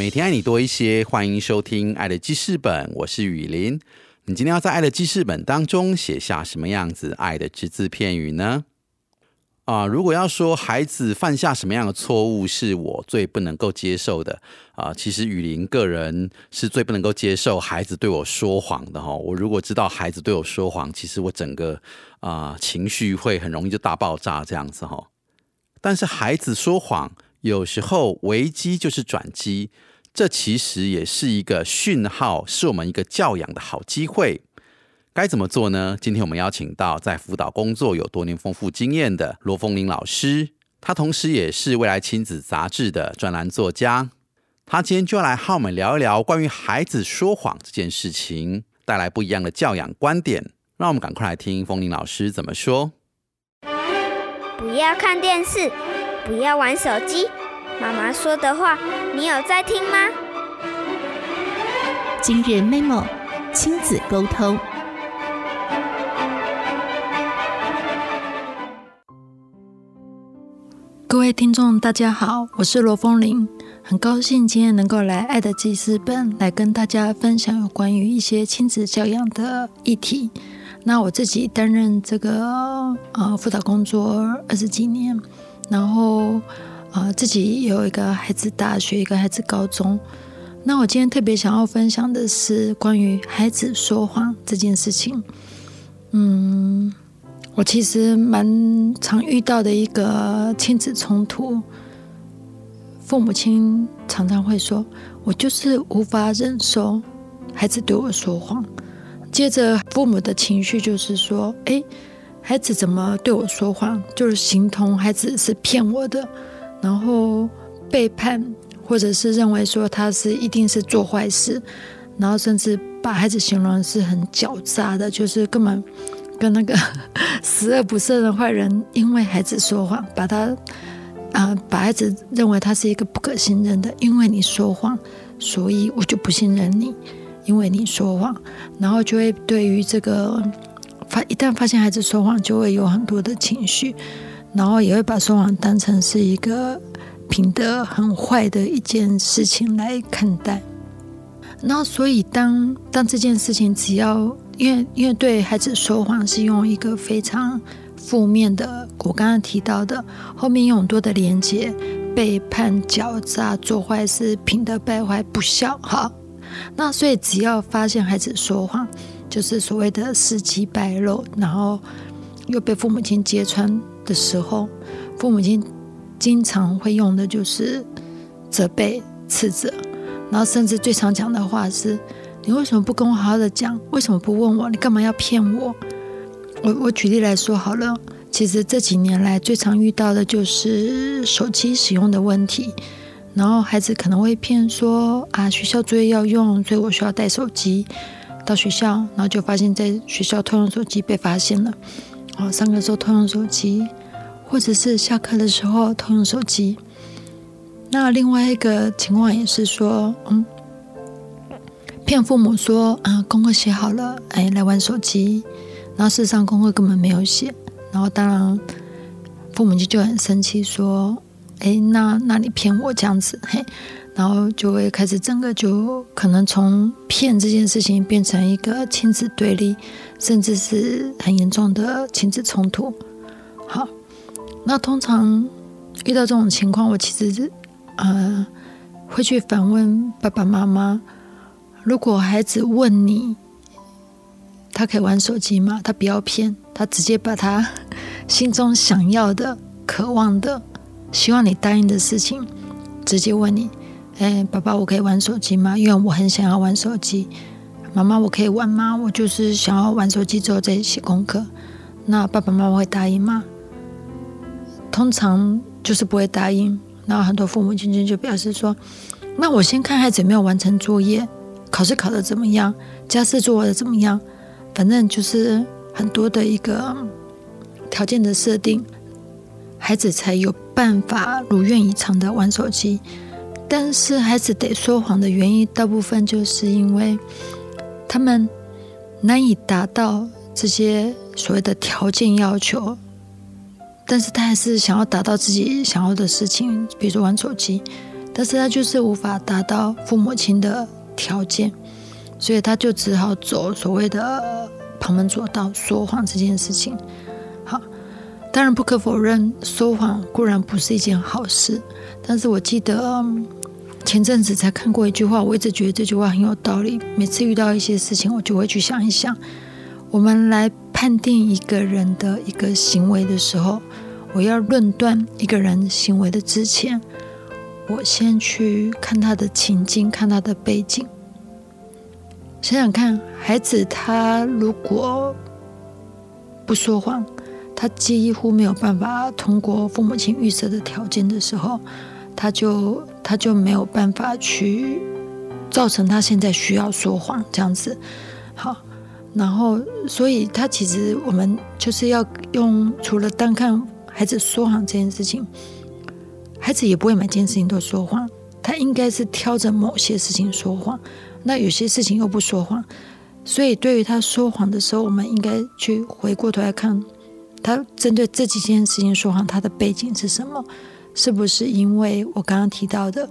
每天爱你多一些，欢迎收听《爱的记事本》，我是雨林。你今天要在《爱的记事本》当中写下什么样子爱的只字片语呢？啊，如果要说孩子犯下什么样的错误是我最不能够接受的啊，其实雨林个人是最不能够接受孩子对我说谎的哈。我如果知道孩子对我说谎，其实我整个啊情绪会很容易就大爆炸这样子哈。但是孩子说谎，有时候危机就是转机。这其实也是一个讯号，是我们一个教养的好机会。该怎么做呢？今天我们邀请到在辅导工作有多年丰富经验的罗凤玲老师，他同时也是未来亲子杂志的专栏作家。他今天就要来和我们聊一聊关于孩子说谎这件事情，带来不一样的教养观点。让我们赶快来听凤玲老师怎么说。不要看电视，不要玩手机。妈妈说的话，你有在听吗？今日 memo 亲子沟通。各位听众，大家好，我是罗风玲，很高兴今天能够来《爱的记事本》来跟大家分享有关于一些亲子教养的议题。那我自己担任这个呃辅导工作二十几年，然后。啊，自己有一个孩子大学，一个孩子高中。那我今天特别想要分享的是关于孩子说谎这件事情。嗯，我其实蛮常遇到的一个亲子冲突，父母亲常常会说：“我就是无法忍受孩子对我说谎。”接着父母的情绪就是说：“哎，孩子怎么对我说谎？就是形同孩子是骗我的。”然后背叛，或者是认为说他是一定是做坏事，然后甚至把孩子形容是很狡诈的，就是根本跟那个十恶不赦的坏人，因为孩子说谎，把他啊把孩子认为他是一个不可信任的，因为你说谎，所以我就不信任你，因为你说谎，然后就会对于这个发一旦发现孩子说谎，就会有很多的情绪。然后也会把说谎当成是一个品德很坏的一件事情来看待。那所以当当这件事情只要因为因为对孩子说谎是用一个非常负面的，我刚刚提到的后面有很多的连接，背叛、狡诈、做坏事、品德败坏、不孝。好，那所以只要发现孩子说谎，就是所谓的事迹败露，然后又被父母亲揭穿。的时候，父母亲经常会用的就是责备、斥责，然后甚至最常讲的话是：“你为什么不跟我好好的讲？为什么不问我？你干嘛要骗我？”我我举例来说好了，其实这几年来最常遇到的就是手机使用的问题，然后孩子可能会骗说：“啊，学校作业要用，所以我需要带手机到学校。”然后就发现，在学校偷用手机被发现了。哦，上课时候偷用手机。或者是下课的时候偷用手机，那另外一个情况也是说，嗯，骗父母说啊功课写好了，哎来玩手机，然后事实上功课根本没有写，然后当然父母就就很生气说，哎那那你骗我这样子，嘿，然后就会开始整个就可能从骗这件事情变成一个亲子对立，甚至是很严重的亲子冲突，好。那通常遇到这种情况，我其实是呃会去反问爸爸妈妈：如果孩子问你，他可以玩手机吗？他不要骗，他直接把他心中想要的、渴望的、希望你答应的事情，直接问你：哎，爸爸，我可以玩手机吗？因为我很想要玩手机。妈妈，我可以玩吗？我就是想要玩手机之后再写功课。那爸爸妈妈会答应吗？通常就是不会答应，然后很多父母亲亲就表示说：“那我先看孩子有没有完成作业，考试考得怎么样，家事做的怎么样，反正就是很多的一个条件的设定，孩子才有办法如愿以偿的玩手机。但是孩子得说谎的原因，大部分就是因为他们难以达到这些所谓的条件要求，但是他还是想要达到自己想要的事情，比如说玩手机，但是他就是无法达到父母亲的条件，所以他就只好走所谓的旁门左道，说谎这件事情。当然不可否认，说谎固然不是一件好事，但是我记得。前阵子才看过一句话，我一直觉得这句话很有道理。每次遇到一些事情，我就会去想一想：我们来判定一个人的一个行为的时候，我要论断一个人行为的之前，我先去看他的情境，看他的背景。想想看，孩子他如果不说谎，他几乎没有办法通过父母亲预设的条件的时候。他就他就没有办法去造成他现在需要说谎这样子，好，然后所以他其实我们就是要用除了单看孩子说谎这件事情，孩子也不会每件事情都说谎，他应该是挑着某些事情说谎，那有些事情又不说谎，所以对于他说谎的时候，我们应该去回过头来看，他针对这几件事情说谎，他的背景是什么。是不是因为我刚刚提到的，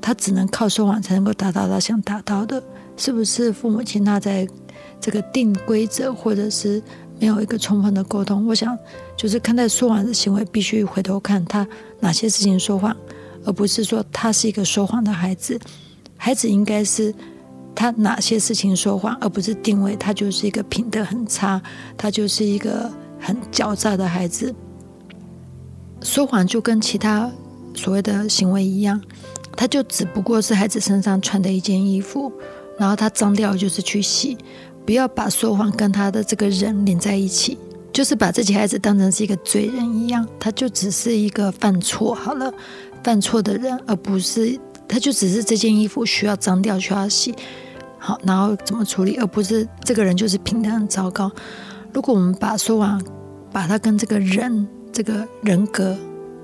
他只能靠说谎才能够达到他想达到的？是不是父母亲他在这个定规则，或者是没有一个充分的沟通？我想，就是看待说谎的行为，必须回头看他哪些事情说谎，而不是说他是一个说谎的孩子。孩子应该是他哪些事情说谎，而不是定位他就是一个品德很差，他就是一个很狡诈的孩子。说谎就跟其他所谓的行为一样，他就只不过是孩子身上穿的一件衣服，然后他脏掉就是去洗，不要把说谎跟他的这个人连在一起，就是把自己孩子当成是一个罪人一样，他就只是一个犯错好了，犯错的人，而不是他就只是这件衣服需要脏掉需要洗，好，然后怎么处理，而不是这个人就是平常很糟糕。如果我们把说谎把他跟这个人。这个人格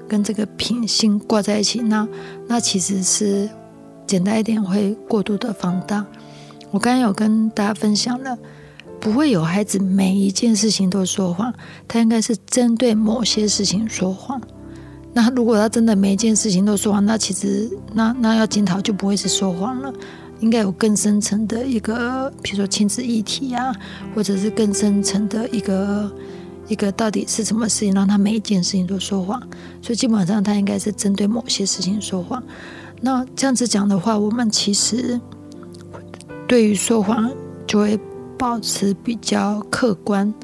跟这个品性挂在一起，那那其实是简单一点会过度的放大。我刚刚有跟大家分享了，不会有孩子每一件事情都说谎，他应该是针对某些事情说谎。那如果他真的每一件事情都说谎，那其实那那要检讨就不会是说谎了，应该有更深层的一个，比如说亲子议题啊，或者是更深层的一个。一个到底是什么事情让他每一件事情都说谎？所以基本上他应该是针对某些事情说谎。那这样子讲的话，我们其实对于说谎就会保持比较客观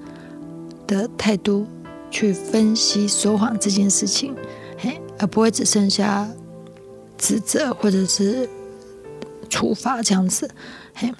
的态度去分析说谎这件事情，嘿，而不会只剩下指责或者是处罚这样子，嘿。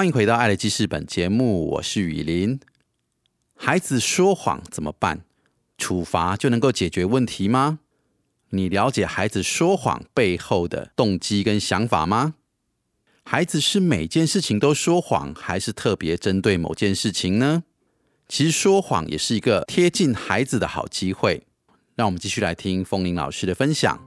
欢迎回到《爱的记事本》节目，我是雨林。孩子说谎怎么办？处罚就能够解决问题吗？你了解孩子说谎背后的动机跟想法吗？孩子是每件事情都说谎，还是特别针对某件事情呢？其实说谎也是一个贴近孩子的好机会。让我们继续来听风铃老师的分享。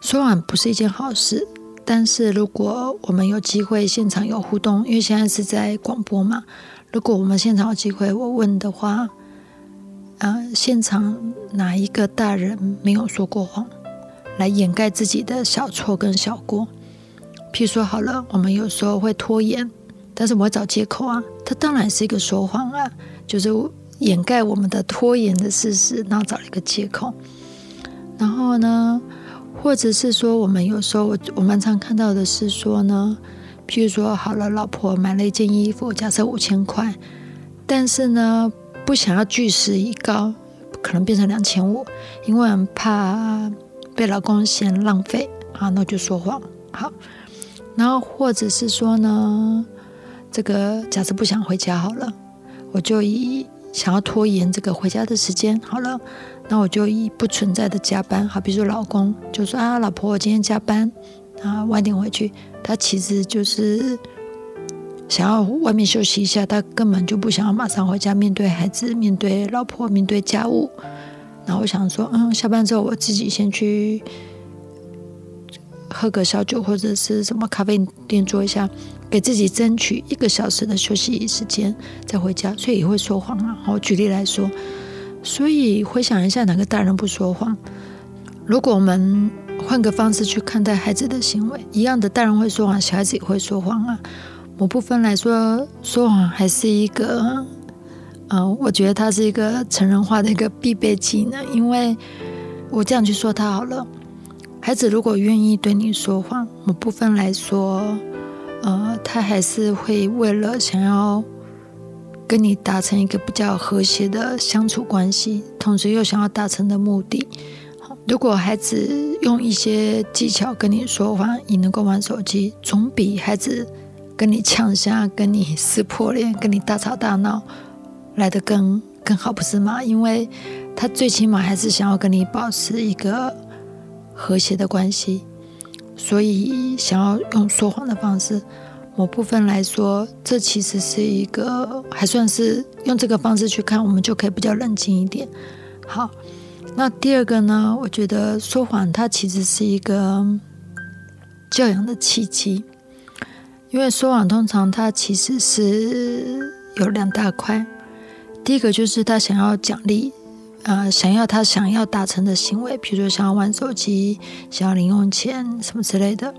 说谎不是一件好事。但是如果我们有机会现场有互动，因为现在是在广播嘛，如果我们现场有机会，我问的话，呃，现场哪一个大人没有说过谎，来掩盖自己的小错跟小过？譬如说好了，我们有时候会拖延，但是我会找借口啊，它当然是一个说谎啊，就是掩盖我们的拖延的事实，然后找了一个借口，然后呢？或者是说，我们有时候我我蛮常看到的是说呢，譬如说，好了，老婆买了一件衣服，假设五千块，但是呢，不想要据实以告，可能变成两千五，因为很怕被老公嫌浪费，好，那就说谎，好，然后或者是说呢，这个假设不想回家好了，我就以想要拖延这个回家的时间，好了。那我就以不存在的加班，好，比如说老公就说啊，老婆我今天加班啊，晚点回去。他其实就是想要外面休息一下，他根本就不想要马上回家面对孩子、面对老婆、面对家务。然后我想说，嗯，下班之后我自己先去喝个小酒或者是什么咖啡店坐一下，给自己争取一个小时的休息时间再回家，所以也会说谎啊。我举例来说。所以回想一下，哪个大人不说谎？如果我们换个方式去看待孩子的行为，一样的大人会说谎，小孩子也会说谎啊。某部分来说，说谎还是一个，嗯，我觉得它是一个成人化的一个必备技能。因为我这样去说他好了，孩子如果愿意对你说谎，某部分来说，呃，他还是会为了想要。跟你达成一个比较和谐的相处关系，同时又想要达成的目的。如果孩子用一些技巧跟你说话，你能够玩手机，总比孩子跟你呛下、跟你撕破脸、跟你大吵大闹来的更更好，不是吗？因为他最起码还是想要跟你保持一个和谐的关系，所以想要用说谎的方式。某部分来说，这其实是一个还算是用这个方式去看，我们就可以比较冷静一点。好，那第二个呢？我觉得说谎它其实是一个教养的契机，因为说谎通常它其实是有两大块，第一个就是他想要奖励，呃，想要他想要达成的行为，比如说想要玩手机、想要零用钱什么之类的。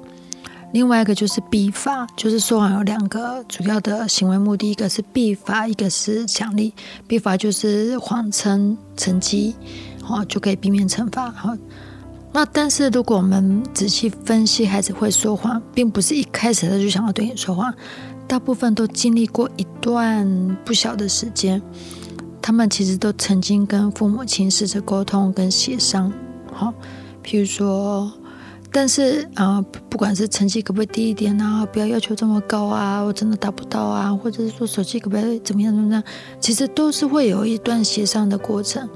另外一个就是必罚，就是说谎有两个主要的行为目的，一个是必罚，一个是奖励。必罚就是谎称成绩，好就可以避免惩罚。好，那但是如果我们仔细分析，孩子会说谎，并不是一开始他就想要对你说谎，大部分都经历过一段不小的时间，他们其实都曾经跟父母亲试着沟通跟协商。好，譬如说。但是啊，不管是成绩可不可以低一点啊，不要要求这么高啊，我真的达不到啊，或者是说手机可不可以怎么样怎么样，其实都是会有一段协商的过程。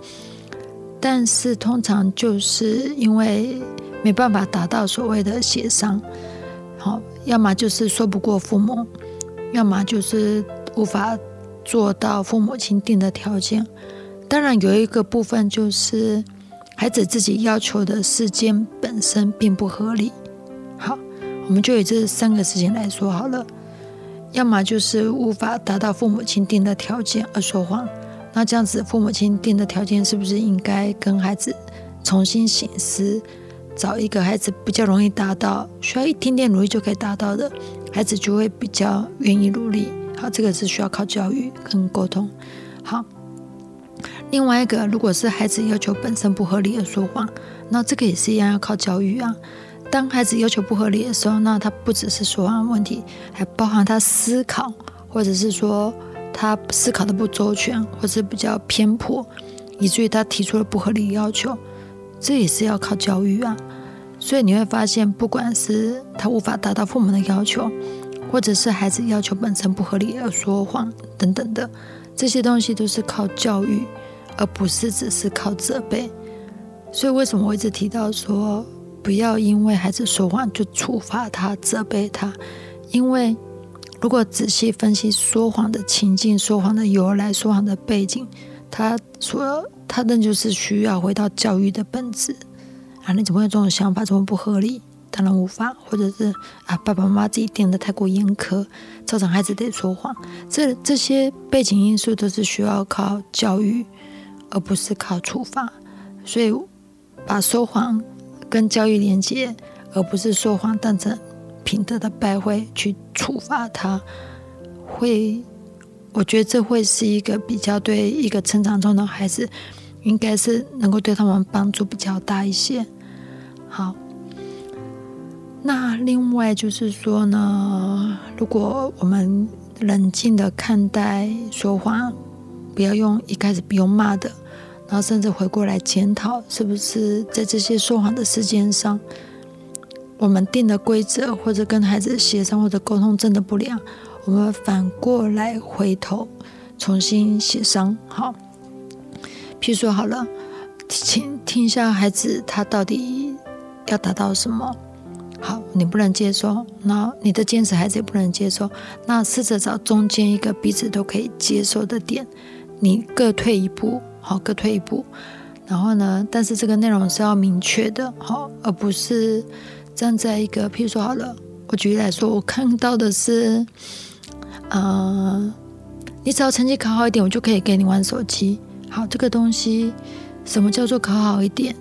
但是通常就是因为没办法达到所谓的协商，好，要么就是说不过父母，要么就是无法做到父母亲定的条件。当然有一个部分就是。孩子自己要求的事件本身并不合理。好，我们就以这三个事情来说好了。要么就是无法达到父母亲定的条件而说谎，那这样子父母亲定的条件是不是应该跟孩子重新醒思，找一个孩子比较容易达到，需要一点点努力就可以达到的，孩子就会比较愿意努力。好，这个是需要靠教育跟沟通。好。另外一个，如果是孩子要求本身不合理的说谎，那这个也是一样要靠教育啊。当孩子要求不合理的时候，那他不只是说谎问题，还包含他思考，或者是说他思考的不周全，或是比较偏颇，以至于他提出了不合理要求，这也是要靠教育啊。所以你会发现，不管是他无法达到父母的要求，或者是孩子要求本身不合理而说谎等等的，这些东西都是靠教育，而不是只是靠责备。所以为什么我一直提到说，不要因为孩子说谎就处罚他、责备他？因为如果仔细分析说谎的情境、说谎的由来、说谎的背景，他说他那就是需要回到教育的本质。啊，你怎么会有这种想法？这么不合理？当然无法，或者是啊，爸爸妈妈自己定的太过严苛，造成孩子得说谎。这这些背景因素都是需要靠教育，而不是靠处罚。所以把说谎跟教育连接，而不是说谎当成品德的败坏去处罚他，会，我觉得这会是一个比较对一个成长中的孩子，应该是能够对他们帮助比较大一些。好，那另外就是说呢，如果我们冷静的看待说谎，不要用一开始不用骂的，然后甚至回过来检讨，是不是在这些说谎的事件上，我们定的规则或者跟孩子协商或者沟通真的不良，我们反过来回头重新协商。好，譬如说好了，请听一下孩子他到底。要达到什么？好，你不能接受，那你的坚持孩子也不能接受，那试着找中间一个彼此都可以接受的点，你各退一步，好，各退一步。然后呢，但是这个内容是要明确的，好，而不是站在一个，譬如说好了，我举例来说，我看到的是，呃，你只要成绩考好一点，我就可以给你玩手机。好，这个东西，什么叫做考好一点？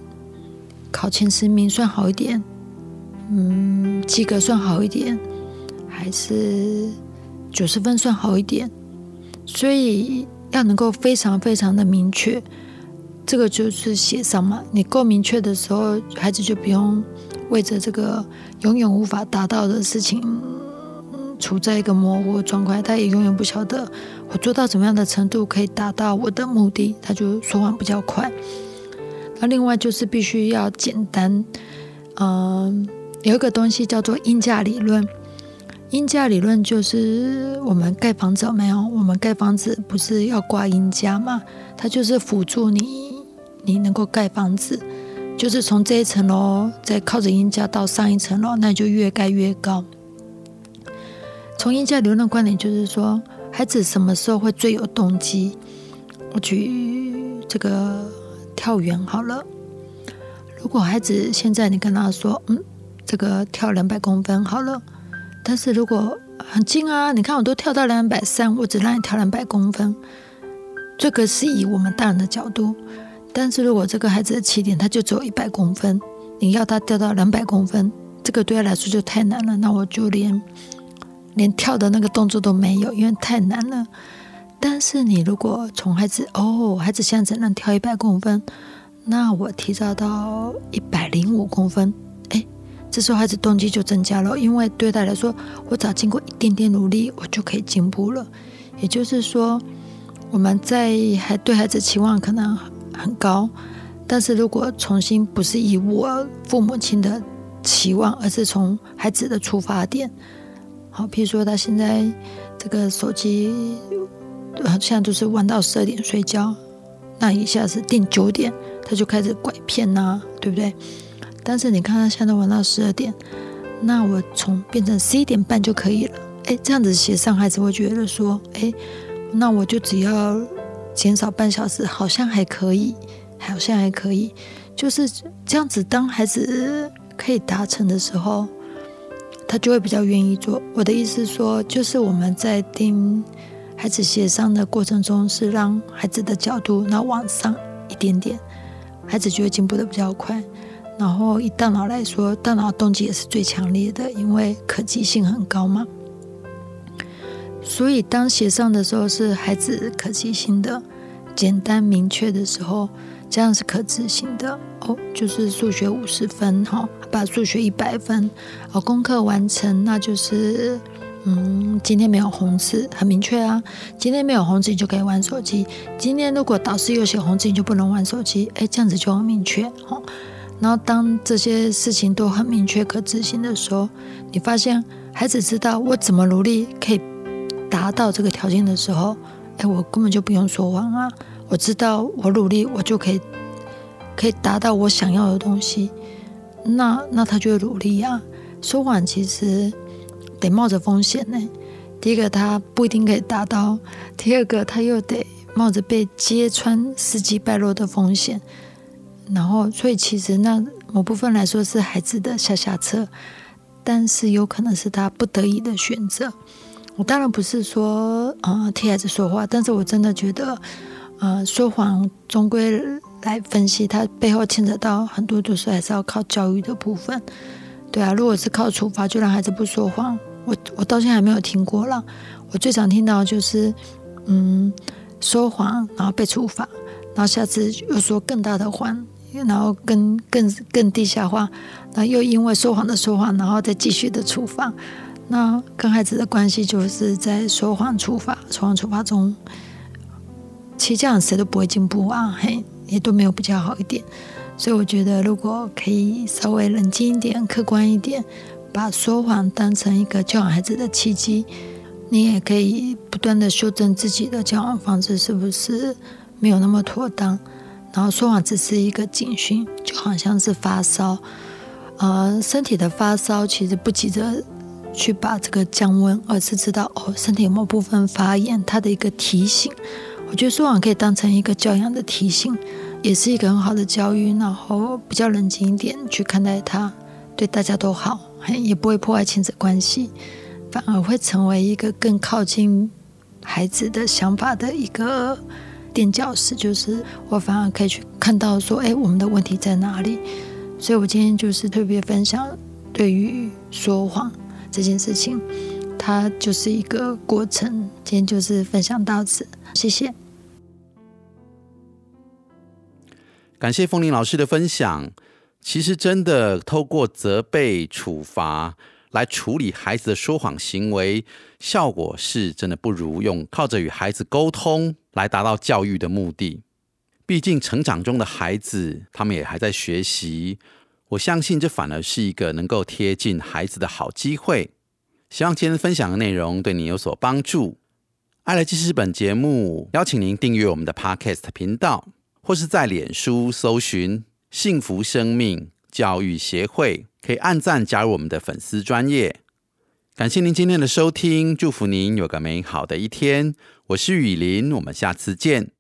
考前十名算好一点，嗯，及格算好一点，还是九十分算好一点？所以要能够非常非常的明确，这个就是写上嘛。你够明确的时候，孩子就不用为着这个永远无法达到的事情，处在一个模糊的状态。他也永远不晓得我做到怎么样的程度可以达到我的目的，他就说话比较快。那另外就是必须要简单，嗯，有一个东西叫做因价理论。因价理论就是我们盖房子没有？我们盖房子不是要挂因价吗？它就是辅助你，你能够盖房子，就是从这一层楼再靠着因价到上一层楼，那就越盖越高。从因价理论观点就是说，孩子什么时候会最有动机？我举这个。跳远好了。如果孩子现在你跟他说，嗯，这个跳两百公分好了，但是如果很近啊，你看我都跳到两百三，我只让你跳两百公分，这个是以我们大人的角度。但是如果这个孩子的起点他就只有一百公分，你要他跳到两百公分，这个对他来说就太难了，那我就连连跳的那个动作都没有，因为太难了。但是你如果从孩子哦，孩子现在只能跳一百公分，那我提早到一百零五公分，这时候孩子动机就增加了，因为对他来说，我只要经过一点点努力，我就可以进步了。也就是说，我们在还对孩子期望可能很高，但是如果重新不是以我父母亲的期望，而是从孩子的出发点，好，譬如说他现在这个手机。现在都是玩到十二点睡觉，那一下子定九点，他就开始拐骗呐，对不对？但是你看他现在玩到十二点，那我从变成十一点半就可以了。哎，这样子协商孩子会觉得说，哎，那我就只要减少半小时，好像还可以，好像还可以，就是这样子。当孩子可以达成的时候，他就会比较愿意做。我的意思说，就是我们在定。孩子协商的过程中，是让孩子的角度那往上一点点，孩子就会进步的比较快。然后以大脑来说，大脑动机也是最强烈的，因为可及性很高嘛。所以当协商的时候，是孩子可及性的、简单明确的时候，这样是可执行的哦。就是数学五十分哈，把数学一百分，哦，功课完成，那就是。嗯，今天没有红字，很明确啊。今天没有红字，你就可以玩手机。今天如果导师又写红字，你就不能玩手机。哎，这样子就很明确。哦，然后当这些事情都很明确可执行的时候，你发现孩子知道我怎么努力可以达到这个条件的时候，哎，我根本就不用说谎啊！我知道我努力，我就可以可以达到我想要的东西。那那他就会努力啊。说谎其实得冒着风险呢。第一个，他不一定可以达到；第二个，他又得冒着被揭穿、事迹败露的风险。然后，所以其实那某部分来说是孩子的下下策，但是有可能是他不得已的选择。我当然不是说呃替孩子说话，但是我真的觉得，呃，说谎终归来分析，它背后牵扯到很多，就是还是要靠教育的部分。对啊，如果是靠处罚就让孩子不说谎，我我到现在还没有听过了。我最常听到就是，嗯，说谎然后被处罚，然后下次又说更大的谎。然后更更更地下化，那又因为说谎的说谎，然后再继续的处罚，那跟孩子的关系就是在说谎处罚、说谎处罚中，其实这样谁都不会进步啊，嘿，也都没有比较好一点。所以我觉得，如果可以稍微冷静一点、客观一点，把说谎当成一个教养孩子的契机，你也可以不断的修正自己的教养方式，是不是没有那么妥当？然后说谎只是一个警讯，就好像是发烧，呃，身体的发烧其实不急着去把这个降温，而是知道哦，身体有某部分发炎，它的一个提醒。我觉得说谎可以当成一个教养的提醒，也是一个很好的教育。然后比较冷静一点去看待它，对大家都好，也不会破坏亲子关系，反而会成为一个更靠近孩子的想法的一个。垫脚石，就是我反而可以去看到说，哎，我们的问题在哪里？所以我今天就是特别分享，对于说谎这件事情，它就是一个过程。今天就是分享到此，谢谢。感谢风铃老师的分享。其实真的透过责备、处罚来处理孩子的说谎行为，效果是真的不如用靠着与孩子沟通。来达到教育的目的。毕竟成长中的孩子，他们也还在学习。我相信这反而是一个能够贴近孩子的好机会。希望今天分享的内容对你有所帮助。爱来记事本节目，邀请您订阅我们的 Podcast 频道，或是在脸书搜寻“幸福生命教育协会”，可以按赞加入我们的粉丝专业。感谢您今天的收听，祝福您有个美好的一天。我是雨林，我们下次见。